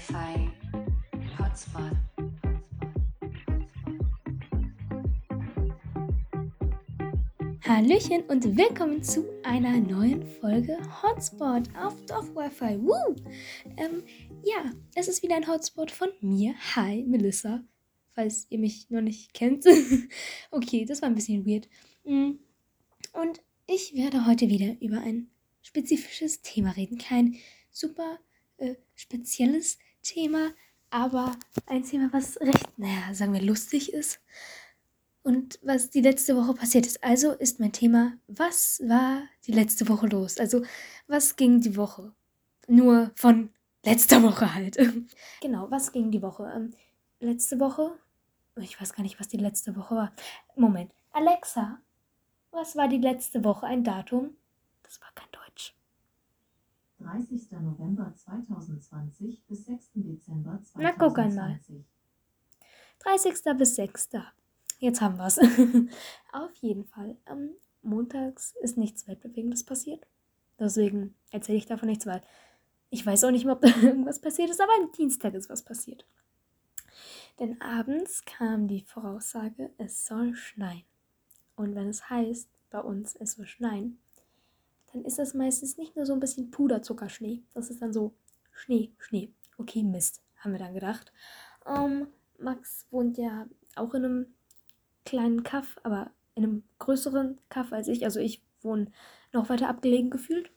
Wi-Fi Hotspot. Hallöchen und willkommen zu einer neuen Folge Hotspot auf Dorf Wi-Fi. Woo! Ähm, ja, es ist wieder ein Hotspot von mir. Hi, Melissa. Falls ihr mich noch nicht kennt. okay, das war ein bisschen weird. Mm. Und ich werde heute wieder über ein spezifisches Thema reden. Kein super äh, spezielles Thema, aber ein Thema, was recht, naja, sagen wir, lustig ist. Und was die letzte Woche passiert ist. Also ist mein Thema, was war die letzte Woche los? Also, was ging die Woche? Nur von letzter Woche halt. genau, was ging die Woche? Ähm, letzte Woche? Ich weiß gar nicht, was die letzte Woche war. Moment. Alexa, was war die letzte Woche? Ein Datum? Das war kein. 30. November 2020 bis 6. Dezember 2020. Na, guck einmal. 30. bis 6. Jetzt haben wir es. Auf jeden Fall. Ähm, montags ist nichts Weltbewegendes passiert. Deswegen erzähle ich davon nichts, weil ich weiß auch nicht mehr, ob da irgendwas passiert ist, aber am Dienstag ist was passiert. Denn abends kam die Voraussage, es soll schneien. Und wenn es heißt, bei uns es soll schneien, dann ist das meistens nicht nur so ein bisschen Puderzuckerschnee. Das ist dann so Schnee, Schnee. Okay, Mist, haben wir dann gedacht. Ähm, Max wohnt ja auch in einem kleinen Kaff, aber in einem größeren Kaff als ich. Also ich wohne noch weiter abgelegen gefühlt.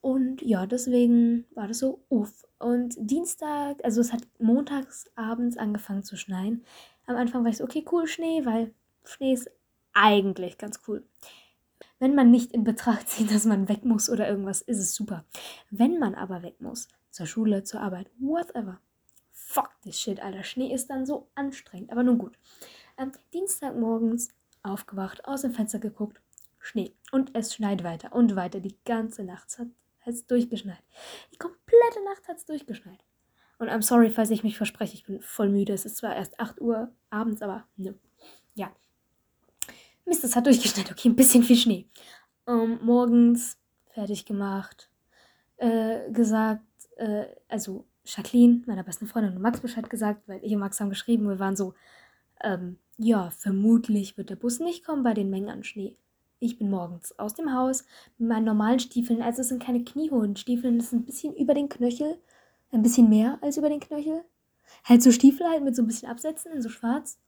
Und ja, deswegen war das so, uff. Und Dienstag, also es hat montags abends angefangen zu schneien. Am Anfang war ich so, okay, cool, Schnee, weil Schnee ist eigentlich ganz cool. Wenn man nicht in Betracht zieht, dass man weg muss oder irgendwas, ist es super. Wenn man aber weg muss, zur Schule, zur Arbeit, whatever. Fuck this shit, Alter. Schnee ist dann so anstrengend. Aber nun gut. Ähm, Dienstagmorgens aufgewacht, aus dem Fenster geguckt, Schnee. Und es schneit weiter und weiter. Die ganze Nacht hat es durchgeschneit. Die komplette Nacht hat es durchgeschneit. Und I'm sorry, falls ich mich verspreche, ich bin voll müde. Es ist zwar erst 8 Uhr abends, aber ne. Ja, Mist, das hat durchgeschneit. Okay, ein bisschen viel Schnee. Ähm, morgens fertig gemacht. Äh, gesagt, äh, also Jacqueline, meiner besten Freundin und Max Bescheid gesagt, weil ich und Max haben geschrieben, wir waren so, ähm, ja, vermutlich wird der Bus nicht kommen bei den Mengen an Schnee. Ich bin morgens aus dem Haus mit meinen normalen Stiefeln, also es sind keine kniehohen Stiefeln, das ist ein bisschen über den Knöchel, ein bisschen mehr als über den Knöchel. Halt so Stiefel halt mit so ein bisschen Absätzen in so schwarz.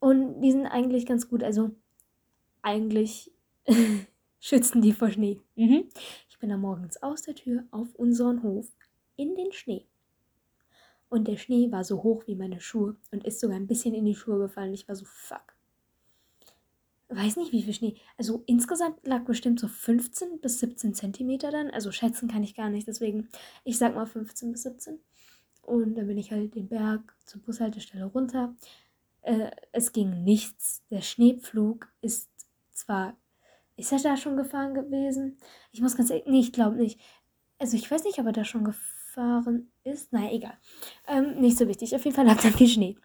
Und die sind eigentlich ganz gut, also eigentlich schützen die vor Schnee. Mhm. Ich bin da morgens aus der Tür auf unseren Hof in den Schnee. Und der Schnee war so hoch wie meine Schuhe und ist sogar ein bisschen in die Schuhe gefallen. Ich war so, fuck. Weiß nicht, wie viel Schnee. Also insgesamt lag bestimmt so 15 bis 17 Zentimeter dann. Also schätzen kann ich gar nicht. Deswegen, ich sag mal 15 bis 17. Und dann bin ich halt den Berg zur Bushaltestelle runter. Äh, es ging nichts. Der Schneepflug ist zwar, ist er da schon gefahren gewesen? Ich muss ganz ehrlich, nee, ich glaube nicht. Also ich weiß nicht, ob er da schon gefahren ist. Naja, egal. Ähm, nicht so wichtig. Auf jeden Fall lag da viel Schnee.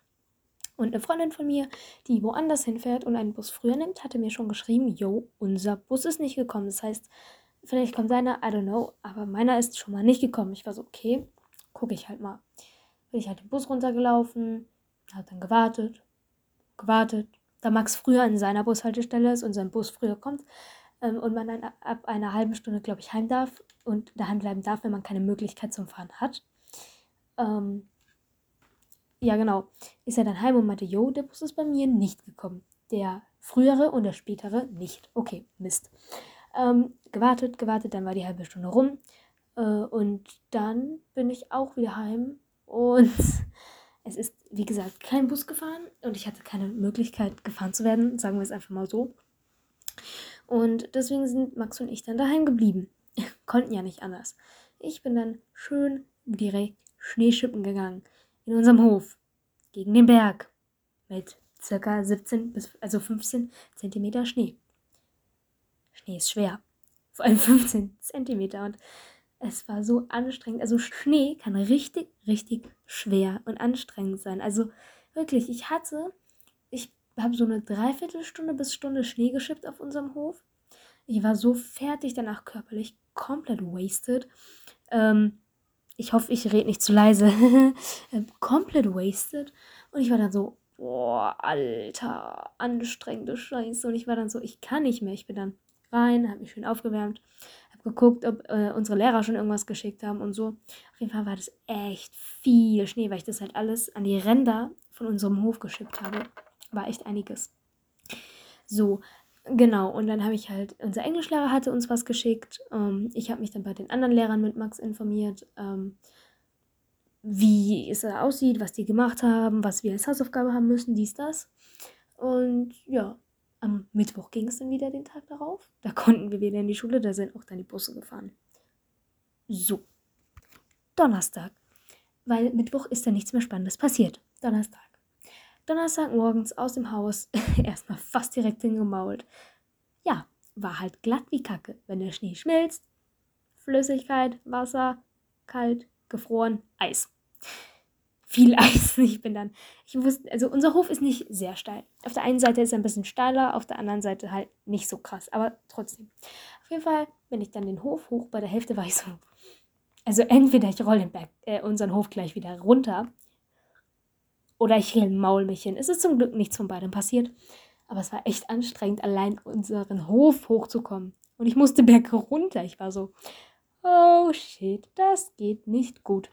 Und eine Freundin von mir, die woanders hinfährt und einen Bus früher nimmt, hatte mir schon geschrieben, yo, unser Bus ist nicht gekommen. Das heißt, vielleicht kommt seiner, I don't know, aber meiner ist schon mal nicht gekommen. Ich war so, okay, gucke ich halt mal. Bin ich halt den Bus runtergelaufen, hat dann gewartet, gewartet, da Max früher in seiner Bushaltestelle ist und sein Bus früher kommt ähm, und man dann ab einer halben Stunde, glaube ich, heim darf und daheim bleiben darf, wenn man keine Möglichkeit zum Fahren hat. Ähm, ja, genau. Ist er dann heim und meinte, jo, der Bus ist bei mir nicht gekommen. Der frühere und der spätere nicht. Okay, Mist. Ähm, gewartet, gewartet, dann war die halbe Stunde rum. Äh, und dann bin ich auch wieder heim und es ist, wie gesagt, kein Bus gefahren und ich hatte keine Möglichkeit, gefahren zu werden, sagen wir es einfach mal so. Und deswegen sind Max und ich dann daheim geblieben. Konnten ja nicht anders. Ich bin dann schön direkt Schneeschippen gegangen in unserem Hof gegen den Berg mit circa 17 bis also 15 Zentimeter Schnee. Schnee ist schwer, vor allem 15 Zentimeter und es war so anstrengend. Also Schnee kann richtig, richtig schwer und anstrengend sein. Also wirklich, ich hatte, ich habe so eine Dreiviertelstunde bis Stunde Schnee geschippt auf unserem Hof. Ich war so fertig danach körperlich, komplett wasted. Ähm, ich hoffe, ich rede nicht zu leise, äh, komplett wasted. Und ich war dann so, boah, alter, anstrengende Scheiße. Und ich war dann so, ich kann nicht mehr. Ich bin dann rein, habe mich schön aufgewärmt, geguckt, ob äh, unsere Lehrer schon irgendwas geschickt haben und so. Auf jeden Fall war das echt viel Schnee, weil ich das halt alles an die Ränder von unserem Hof geschippt habe. War echt einiges. So, genau. Und dann habe ich halt, unser Englischlehrer hatte uns was geschickt. Ähm, ich habe mich dann bei den anderen Lehrern mit Max informiert. Ähm, wie es aussieht, was die gemacht haben, was wir als Hausaufgabe haben müssen, dies, das. Und ja, am Mittwoch ging es dann wieder den Tag darauf. Da konnten wir wieder in die Schule, da sind auch dann die Busse gefahren. So. Donnerstag. Weil Mittwoch ist dann nichts mehr Spannendes passiert. Donnerstag. Donnerstag morgens aus dem Haus, erstmal fast direkt hingemault. Ja, war halt glatt wie Kacke. Wenn der Schnee schmilzt, Flüssigkeit, Wasser, kalt, gefroren, Eis. Viel Eis. Ich bin dann, ich wusste, also unser Hof ist nicht sehr steil. Auf der einen Seite ist er ein bisschen steiler, auf der anderen Seite halt nicht so krass, aber trotzdem. Auf jeden Fall bin ich dann den Hof hoch, bei der Hälfte war ich so, also entweder ich rolle den Berg, äh, unseren Hof gleich wieder runter oder ich maul mich hin. Es ist zum Glück nichts von beidem passiert, aber es war echt anstrengend, allein unseren Hof hochzukommen. Und ich musste Berg runter. Ich war so, oh shit, das geht nicht gut.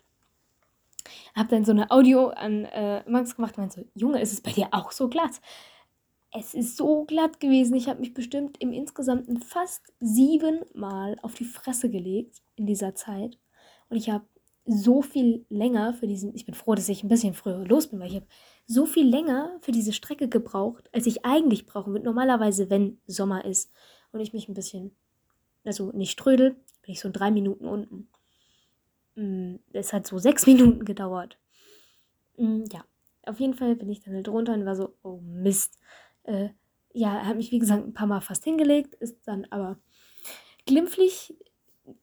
Hab dann so eine Audio an äh, Max gemacht und meinte so, Junge, ist es bei dir auch so glatt? Es ist so glatt gewesen. Ich habe mich bestimmt im Insgesamten fast siebenmal auf die Fresse gelegt in dieser Zeit. Und ich habe so viel länger für diesen, ich bin froh, dass ich ein bisschen früher los bin, weil ich habe so viel länger für diese Strecke gebraucht, als ich eigentlich brauchen würde. Normalerweise, wenn Sommer ist und ich mich ein bisschen, also nicht trödel, bin ich so drei Minuten unten. Mm, es hat so sechs Minuten gedauert. Mm, ja, auf jeden Fall bin ich dann halt runter und war so, oh Mist. Äh, ja, hat mich wie gesagt ein paar Mal fast hingelegt, ist dann aber glimpflich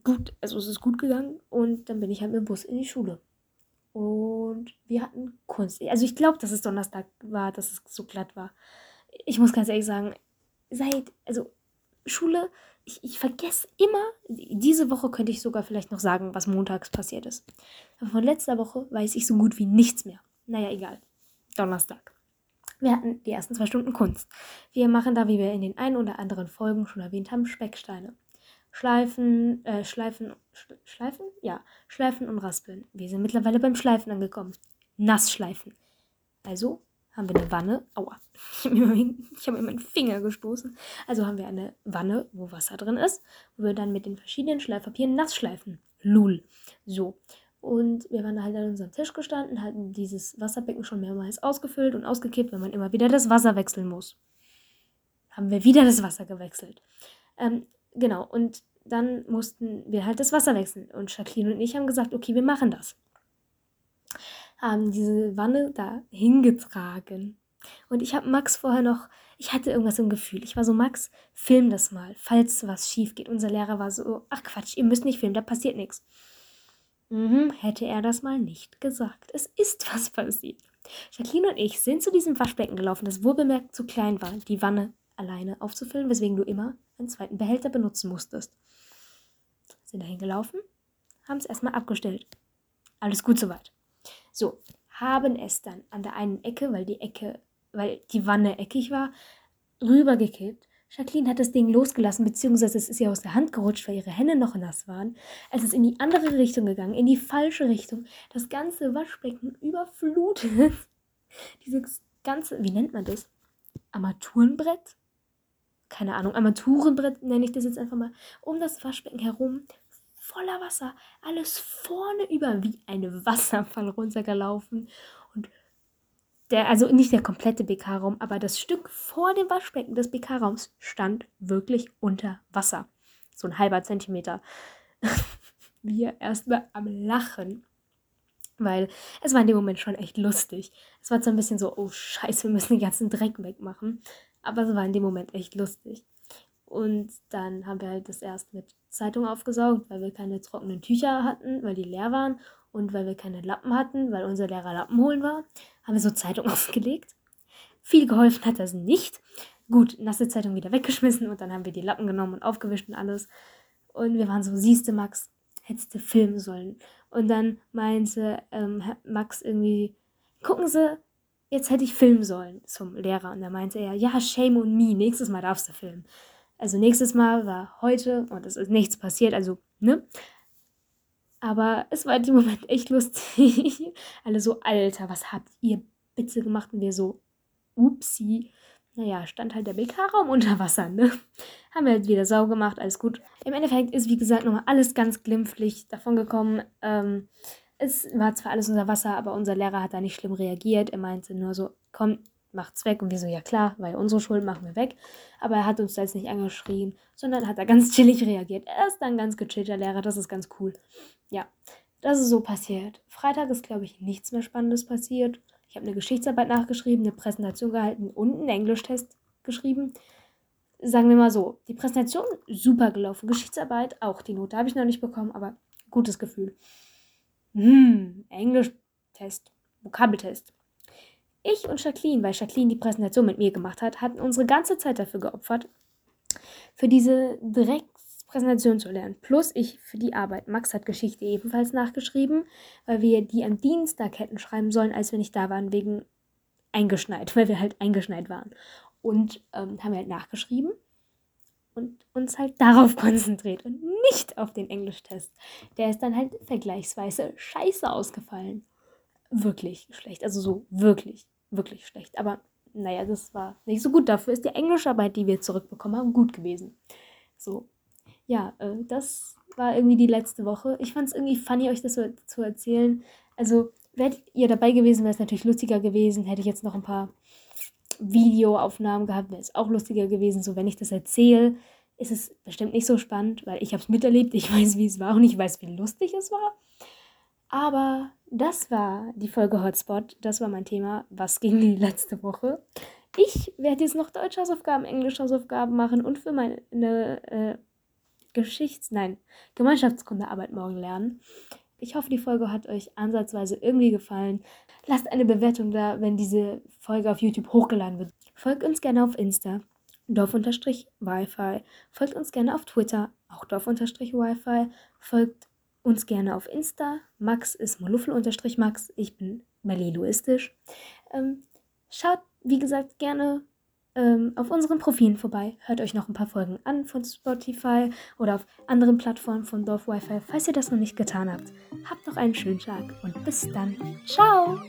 gut, also es ist gut gegangen und dann bin ich halt mit dem Bus in die Schule. Und wir hatten Kunst. Also ich glaube, dass es Donnerstag war, dass es so glatt war. Ich muss ganz ehrlich sagen, seit, also Schule ich, ich vergesse immer, diese Woche könnte ich sogar vielleicht noch sagen, was montags passiert ist. Aber von letzter Woche weiß ich so gut wie nichts mehr. Naja, egal. Donnerstag. Wir hatten die ersten zwei Stunden Kunst. Wir machen da, wie wir in den ein oder anderen Folgen schon erwähnt haben, Specksteine. Schleifen, äh, Schleifen, Schleifen? Ja, Schleifen und Raspeln. Wir sind mittlerweile beim Schleifen angekommen. Nassschleifen. Also haben wir eine Wanne. Aua. Ich habe mir, meinen Finger gestoßen. Also haben wir eine Wanne, wo Wasser drin ist, wo wir dann mit den verschiedenen Schleifpapieren nass schleifen. Lul. So. Und wir waren halt an unserem Tisch gestanden, hatten dieses Wasserbecken schon mehrmals ausgefüllt und ausgekippt, wenn man immer wieder das Wasser wechseln muss. Haben wir wieder das Wasser gewechselt. Ähm, genau, und dann mussten wir halt das Wasser wechseln. Und Jacqueline und ich haben gesagt, okay, wir machen das haben diese Wanne da hingetragen. Und ich habe Max vorher noch, ich hatte irgendwas im Gefühl. Ich war so, Max, film das mal, falls was schief geht. Unser Lehrer war so, ach Quatsch, ihr müsst nicht filmen, da passiert nichts. Mhm, hätte er das mal nicht gesagt. Es ist was passiert. Jacqueline und ich sind zu diesem Waschbecken gelaufen, das wohlbemerkt zu klein war, die Wanne alleine aufzufüllen, weswegen du immer einen zweiten Behälter benutzen musstest. Sind dahin gelaufen, haben es erstmal abgestellt. Alles gut soweit. So, haben es dann an der einen Ecke, weil die Ecke, weil die Wanne eckig war, rübergekippt. Jacqueline hat das Ding losgelassen, beziehungsweise es ist ihr aus der Hand gerutscht, weil ihre Hände noch nass waren. Es ist in die andere Richtung gegangen, in die falsche Richtung. Das ganze Waschbecken überflutet. Dieses ganze, wie nennt man das? Armaturenbrett? Keine Ahnung, Armaturenbrett nenne ich das jetzt einfach mal. Um das Waschbecken herum voller Wasser, alles vorne über wie ein Wasserfall runtergelaufen. Und der, also nicht der komplette BK-Raum, aber das Stück vor dem Waschbecken des BK-Raums stand wirklich unter Wasser. So ein halber Zentimeter. Wir erstmal am Lachen. Weil es war in dem Moment schon echt lustig. Es war zwar ein bisschen so, oh Scheiße, wir müssen den ganzen Dreck wegmachen. Aber es war in dem Moment echt lustig. Und dann haben wir halt das erst mit Zeitung aufgesaugt, weil wir keine trockenen Tücher hatten, weil die leer waren. Und weil wir keine Lappen hatten, weil unser Lehrer Lappen holen war, haben wir so Zeitung aufgelegt. Viel geholfen hat das nicht. Gut, nasse Zeitung wieder weggeschmissen und dann haben wir die Lappen genommen und aufgewischt und alles. Und wir waren so, siehste Max, hättest du filmen sollen. Und dann meinte ähm, Max irgendwie, gucken Sie, jetzt hätte ich filmen sollen zum Lehrer. Und da meinte er, ja, shame on me, nächstes Mal darfst du filmen. Also nächstes Mal war heute und es ist nichts passiert, also, ne? Aber es war in dem Moment echt lustig. Alle so, Alter, was habt ihr bitte gemacht? Und wir so, upsi. Naja, stand halt der BK-Raum unter Wasser, ne? Haben wir halt wieder sau gemacht, alles gut. Im Endeffekt ist, wie gesagt, nochmal alles ganz glimpflich davon gekommen. Ähm, es war zwar alles unter Wasser, aber unser Lehrer hat da nicht schlimm reagiert. Er meinte nur so, komm, macht's weg. Und wir so, ja klar, weil unsere Schuld machen wir weg. Aber er hat uns da jetzt nicht angeschrien, sondern hat da ganz chillig reagiert. Er ist dann ganz gechillter Lehrer, das ist ganz cool. Ja, das ist so passiert. Freitag ist, glaube ich, nichts mehr Spannendes passiert. Ich habe eine Geschichtsarbeit nachgeschrieben, eine Präsentation gehalten und einen Englischtest geschrieben. Sagen wir mal so, die Präsentation super gelaufen. Geschichtsarbeit auch, die Note habe ich noch nicht bekommen, aber gutes Gefühl. Hm, Englischtest, Vokabeltest. Ich und Jacqueline, weil Jacqueline die Präsentation mit mir gemacht hat, hatten unsere ganze Zeit dafür geopfert, für diese Dreckspräsentation zu lernen. Plus ich für die Arbeit. Max hat Geschichte ebenfalls nachgeschrieben, weil wir die am Dienstag hätten schreiben sollen, als wir nicht da waren, wegen eingeschneit, weil wir halt eingeschneit waren. Und ähm, haben wir halt nachgeschrieben und uns halt darauf konzentriert und nicht auf den Englischtest. Der ist dann halt vergleichsweise scheiße ausgefallen. Wirklich schlecht. Also so wirklich, wirklich schlecht. Aber naja, das war nicht so gut. Dafür ist die Englischarbeit, die wir zurückbekommen haben, gut gewesen. So. Ja, äh, das war irgendwie die letzte Woche. Ich fand es irgendwie funny, euch das so zu erzählen. Also, wärt ihr dabei gewesen, wäre es natürlich lustiger gewesen. Hätte ich jetzt noch ein paar Videoaufnahmen gehabt, wäre es auch lustiger gewesen. So, wenn ich das erzähle, ist es bestimmt nicht so spannend, weil ich habe es miterlebt, ich weiß, wie es war und ich weiß, wie lustig es war. Aber das war die Folge Hotspot, das war mein Thema. Was ging die letzte Woche? Ich werde jetzt noch Deutschhausaufgaben, Englischhausaufgaben machen und für meine äh, Geschichts-, nein, Gemeinschaftskundearbeit morgen lernen. Ich hoffe, die Folge hat euch ansatzweise irgendwie gefallen. Lasst eine Bewertung da, wenn diese Folge auf YouTube hochgeladen wird. Folgt uns gerne auf Insta dorf-wifi. Folgt uns gerne auf Twitter, auch dorf-wifi. Folgt uns gerne auf Insta. Max ist moluffel-max. Ich bin maliluistisch. Ähm, schaut, wie gesagt, gerne ähm, auf unseren Profilen vorbei. Hört euch noch ein paar Folgen an von Spotify oder auf anderen Plattformen von Dorf Wi-Fi, falls ihr das noch nicht getan habt. Habt noch einen schönen Tag und bis dann. Ciao!